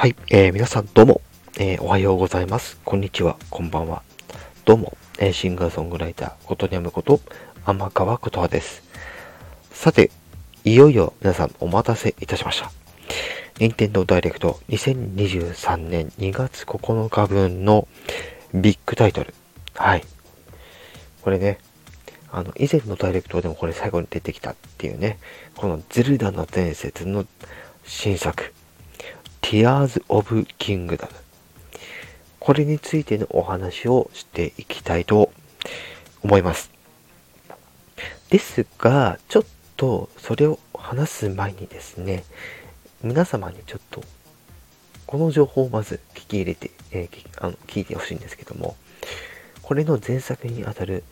はい、えー皆さんどうも、えーおはようございます。こんにちは、こんばんは。どうも、えーシンガーソングライター、ことにゃむこと、天川ことはです。さて、いよいよ皆さんお待たせいたしました。任天堂ダイレクト2023年2月9日分のビッグタイトル。はい。これね、あの、以前のダイレクトでもこれ最後に出てきたっていうね、このゼルダの伝説の新作、Tears of Kingdom。これについてのお話をしていきたいと思います。ですが、ちょっとそれを話す前にですね、皆様にちょっとこの情報をまず聞き入れて、えーあの聞いてほしいんですけども、これの前作にあたる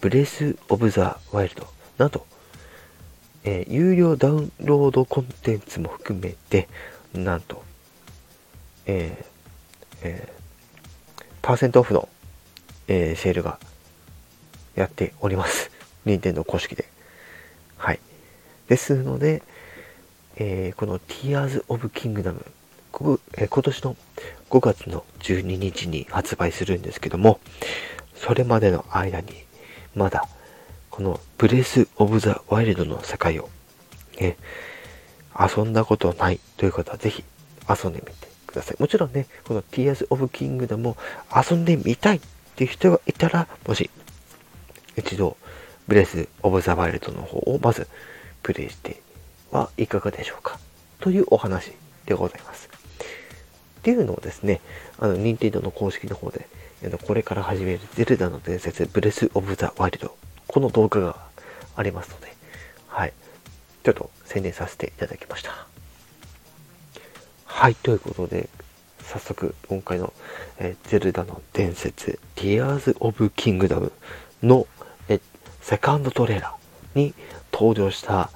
ブレス・オブ・ザ・ワイルド、なんと、えー有料ダウンロードコンテンツも含めて、なんと、えーえーパーセントオフの、えーセールがやっております。任天堂公式で。はい。ですので、えーこの Tears of Kingdom、こえ今年の5月の12日に発売するんですけども、それまでの間に、まだ、このブレス・オブ・ザ・ワイルドの世界を、ね、遊んだことないという方はぜひ遊んでみてださい。もちろんね、この Tears of Kingdom も遊んでみたいっていう人がいたら、もし、一度、ブレス・オブ・ザ・ワイルドの方をまずプレイしてはいかがでしょうか？というお話でございます。っていうのをですね、あの、任天堂の公式の方で、これから始めるゼルダの伝説、ブレス・オブ・ザ・ワイルド、この動画がありますので、はい。ちょっと宣伝させていただきました。はい、ということで、早速、今回の、えーゼルダの伝説、Tears of Kingdom の、えセカンドトレーラーに登場した、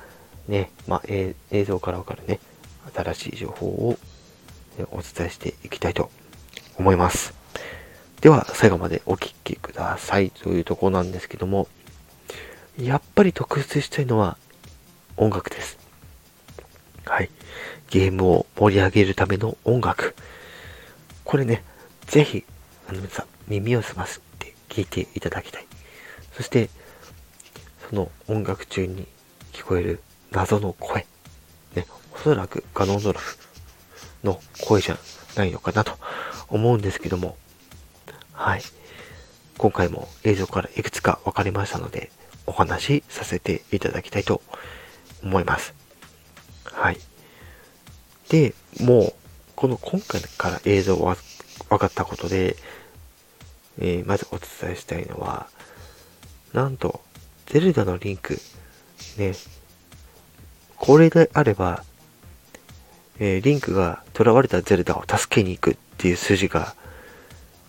ね、まあ、えー映像からわかるね、新しい情報を、えお伝えしていきたいと思います。では、最後までお聞きくださいというとこなんですけども、やっぱり特筆したいのは音楽です。はい。ゲームを盛り上げるための音楽。これね、ぜひ、あの皆さん、耳を澄ませて聞いていただきたい。そして、その音楽中に聞こえる謎の声。ね、おそらくガノンドラフの声じゃないのかなと思うんですけども、はい。今回も映像からいくつか分かりましたので、お話しさせていただきたいと思います。はい。で、もう、この今回から映像が分かったことで、えーまずお伝えしたいのは、なんと、ゼルダのリンク、ね、これであれば、えーリンクが囚われたゼルダを助けに行くっていう筋が、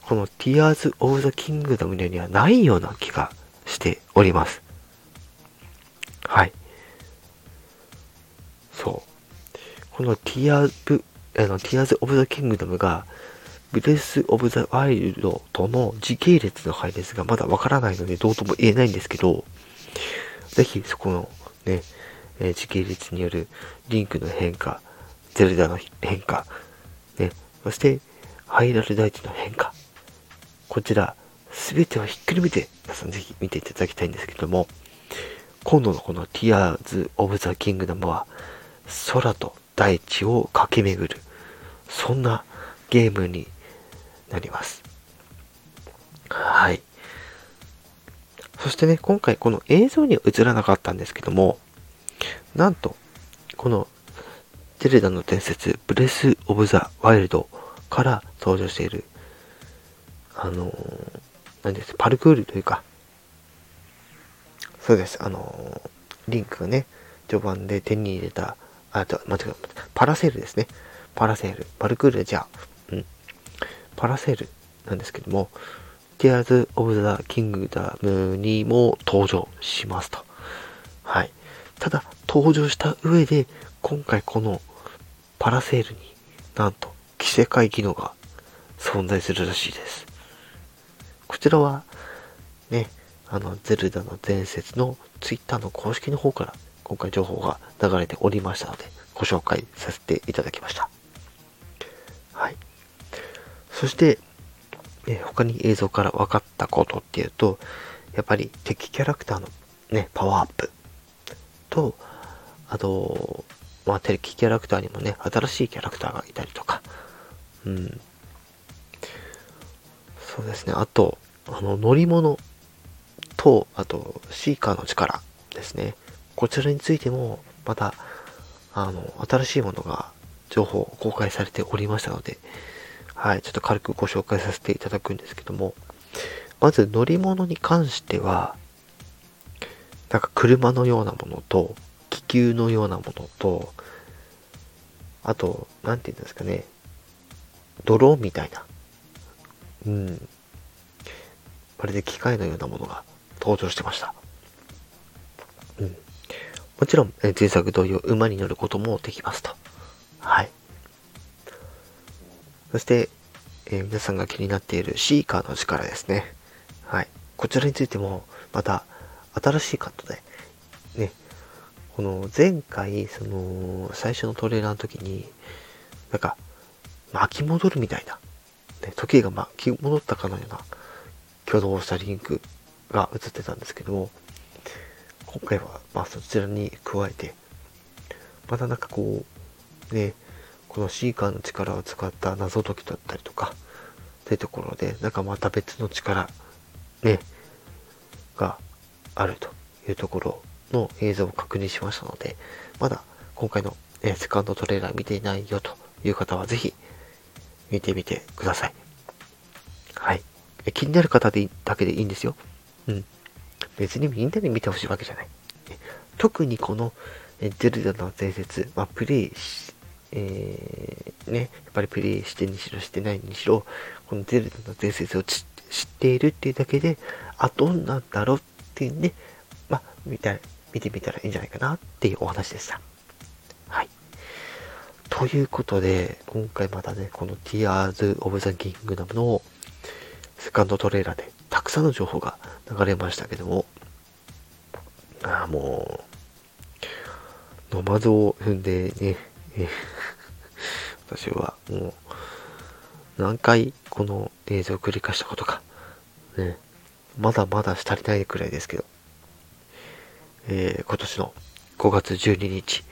この Tears of the Kingdom にはないような気がしております。はい。そう。この Tears, あの Tears of the Kingdom が、ブレス・オブ・ザ・ワイルドとの時系列の配列がまだわからないのでどうとも言えないんですけど、ぜひそこのね、え時系列によるリンクの変化、ゼルダの変化、ね、そしてハイラル大地の変化、こちら全てをひっくるめて皆さんぜひ見ていただきたいんですけども、今度のこの Tears of the Kingdom は空と大地を駆け巡る、そんなゲームになります。はい。そしてね、今回この映像には映らなかったんですけども、なんと、このゼルダの伝説、ブレス・オブ・ザ・ワイルドから登場している、あのー、何です、パルクールというか、そうです、あの、リンクがね、序盤で手に入れた、あ、と、間違えた、パラセールですね。パラセール。パルクールじゃあ、うん。パラセールなんですけども、Tears of the Kingdom にも登場しますと。はい。ただ、登場した上で、今回このパラセールになんと着せ替え機能が存在するらしいです。こちらは、ね、あの、ゼルダの伝説の Twitter の公式の方から今回情報が流れておりましたので、ご紹介させていただきました。はいそして、え他に映像から分かったことっていうと、やっぱり敵キャラクターのね、パワーアップと、あと、まあ、敵キャラクターにもね、新しいキャラクターがいたりとか、うん。そうですね。あと、あの、乗り物と、あと、シーカーの力ですね。こちらについても、また、あの、新しいものが、情報公開されておりましたので、はい、ちょっと軽くご紹介させていただくんですけども、まず乗り物に関しては、なんか車のようなものと、気球のようなものと、あと、なんて言うんですかね、ドローンみたいな、うん、まるで機械のようなものが登場してました。うん。もちろん、え前作同様、馬に乗ることもできますと。はい。そして、えー、皆さんが気になっているシーカーの力ですね。はい。こちらについても、また、新しいカットで、ね、この前回、その、最初のトレーラーの時に、なんか、巻き戻るみたいな、ね、時計が巻き戻ったかのような挙動をしたリンクが映ってたんですけども、今回は、まあそちらに加えて、またなんかこう、ね、このシーカーの力を使った謎解きだったりとか、っていうところで、なんかまた別の力、ね、があるというところの映像を確認しましたので、まだ今回の、えセカンドトレーラー見ていないよという方はぜひ見てみてください。はい。気になる方でだけでいいんですよ。うん。別にみんなに見てほしいわけじゃない。特にこの、ゼルダの伝説、まあ、プレイし、えー、ね、やっぱりプレイしてにしろしてないにしろ、このゼルダの伝説を知っているっていうだけで、あ、どんなんだろうっていうね、まあ、見た見てみたらいいんじゃないかなっていうお話でした。はい。ということで、今回またね、この Tears of the Kingdom のセカンドトレーラーでたくさんの情報が流れましたけども、もう、ノマドを踏んでね、私はもう、何回この映像を繰り返したことか、ね、まだまだ足りないくらいですけど、えー、今年の5月12日、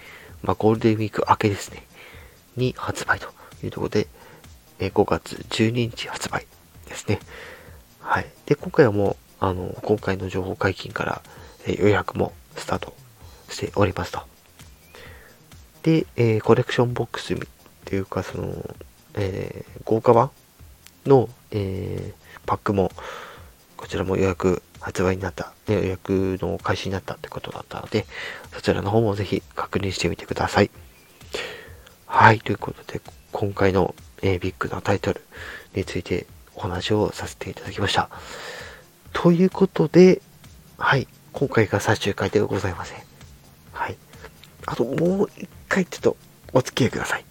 まあ、ゴールデンウィーク明けですね、に発売というところで、えー、5月12日発売ですね。はい。で、今回はもう、あの、今回の情報解禁から、えー、予約もスタートしておりますと。で、えー、コレクションボックスっていうか、その、えー、豪華版の、えー、パックも、こちらも予約発売になった、予約の開始になったってことだったので、そちらの方もぜひ確認してみてください。はい、ということで、今回の、えー、ビッグなタイトルについてお話をさせていただきました。ということで、はい、今回が最終回ではございません。はい。あともう一回ちょっとお付き合いください。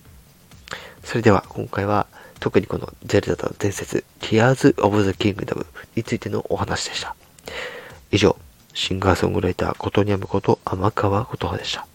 それでは今回は特にこのゼルダの伝説 Tears of the Kingdom についてのお話でした。以上、シンガーソングライター、ことにゃむこと天川琴葉でした。